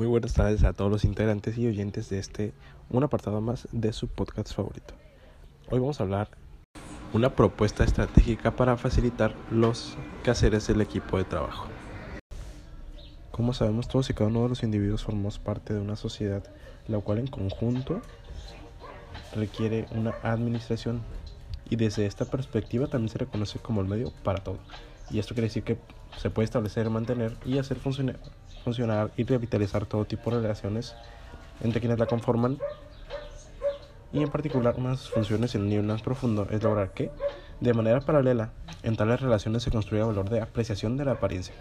Muy buenas tardes a todos los integrantes y oyentes de este, un apartado más de su podcast favorito. Hoy vamos a hablar una propuesta estratégica para facilitar los quehaceres del equipo de trabajo. Como sabemos, todos y cada uno de los individuos formamos parte de una sociedad, la cual en conjunto requiere una administración y desde esta perspectiva también se reconoce como el medio para todo. Y esto quiere decir que se puede establecer, mantener y hacer funcionar, funcionar y revitalizar todo tipo de relaciones entre quienes la conforman. Y en particular, una de sus funciones en un nivel más profundo es lograr que, de manera paralela, en tales relaciones se construya valor de apreciación de la apariencia.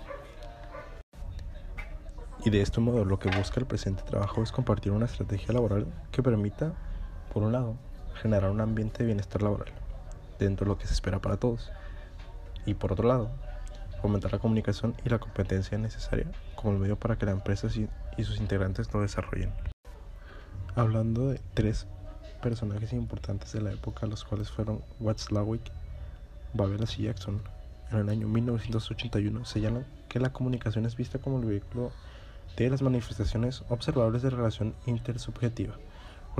Y de este modo, lo que busca el presente trabajo es compartir una estrategia laboral que permita, por un lado, generar un ambiente de bienestar laboral, dentro de lo que se espera para todos, y por otro lado, fomentar la comunicación y la competencia necesaria como el medio para que la empresa y sus integrantes lo desarrollen. Hablando de tres personajes importantes de la época, los cuales fueron Watzlawick, Babelas y Jackson, en el año 1981 señalan que la comunicación es vista como el vehículo de las manifestaciones observables de relación intersubjetiva,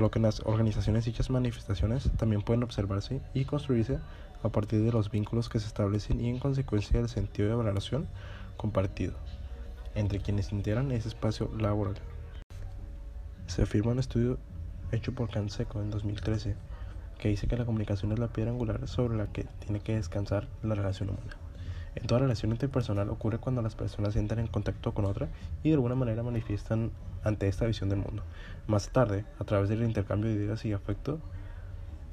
por lo que en las organizaciones dichas manifestaciones también pueden observarse y construirse a partir de los vínculos que se establecen y en consecuencia del sentido de valoración compartido entre quienes integran ese espacio laboral. Se afirma un estudio hecho por Canseco en 2013 que dice que la comunicación es la piedra angular sobre la que tiene que descansar la relación humana. En toda relación interpersonal ocurre cuando las personas entran en contacto con otra y de alguna manera manifiestan ante esta visión del mundo. Más tarde, a través del intercambio de ideas y afecto,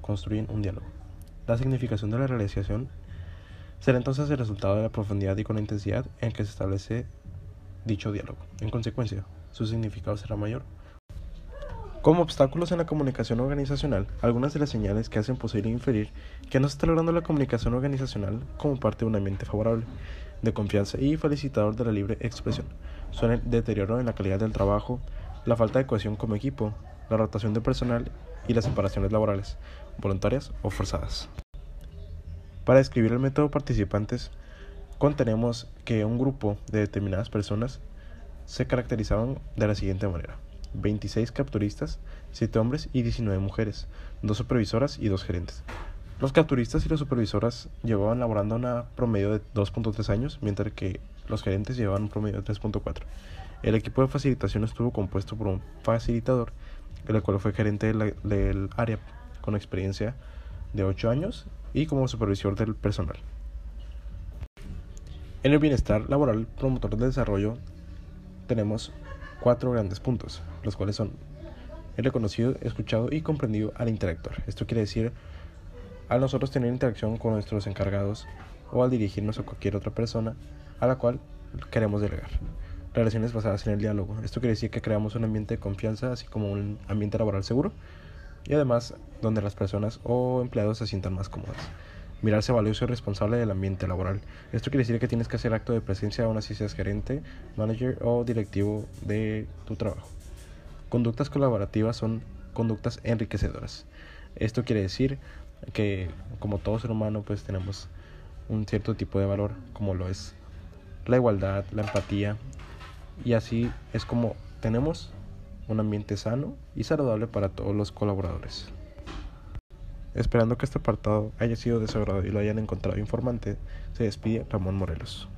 construyen un diálogo. La significación de la realización será entonces el resultado de la profundidad y con la intensidad en que se establece dicho diálogo. En consecuencia, su significado será mayor. Como obstáculos en la comunicación organizacional, algunas de las señales que hacen posible inferir que no se está logrando la comunicación organizacional como parte de un ambiente favorable, de confianza y felicitador de la libre expresión son el deterioro en la calidad del trabajo, la falta de cohesión como equipo, la rotación de personal y las separaciones laborales, voluntarias o forzadas. Para describir el método participantes, contenemos que un grupo de determinadas personas se caracterizaban de la siguiente manera. 26 capturistas, 7 hombres y 19 mujeres, 2 supervisoras y 2 gerentes. Los capturistas y las supervisoras llevaban laborando una promedio de 2.3 años, mientras que los gerentes llevaban un promedio de 3.4. El equipo de facilitación estuvo compuesto por un facilitador el cual fue gerente del área con experiencia de 8 años y como supervisor del personal. En el bienestar laboral promotor de desarrollo tenemos cuatro grandes puntos, los cuales son el reconocido, escuchado y comprendido al interactor. Esto quiere decir al nosotros tener interacción con nuestros encargados o al dirigirnos a cualquier otra persona a la cual queremos delegar relaciones basadas en el diálogo. Esto quiere decir que creamos un ambiente de confianza, así como un ambiente laboral seguro, y además donde las personas o empleados se sientan más cómodas. Mirarse valioso y responsable del ambiente laboral. Esto quiere decir que tienes que hacer acto de presencia aún así seas gerente, manager o directivo de tu trabajo. Conductas colaborativas son conductas enriquecedoras. Esto quiere decir que como todo ser humano pues tenemos un cierto tipo de valor como lo es la igualdad, la empatía, y así es como tenemos un ambiente sano y saludable para todos los colaboradores. Esperando que este apartado haya sido de y lo hayan encontrado informante, se despide Ramón Morelos.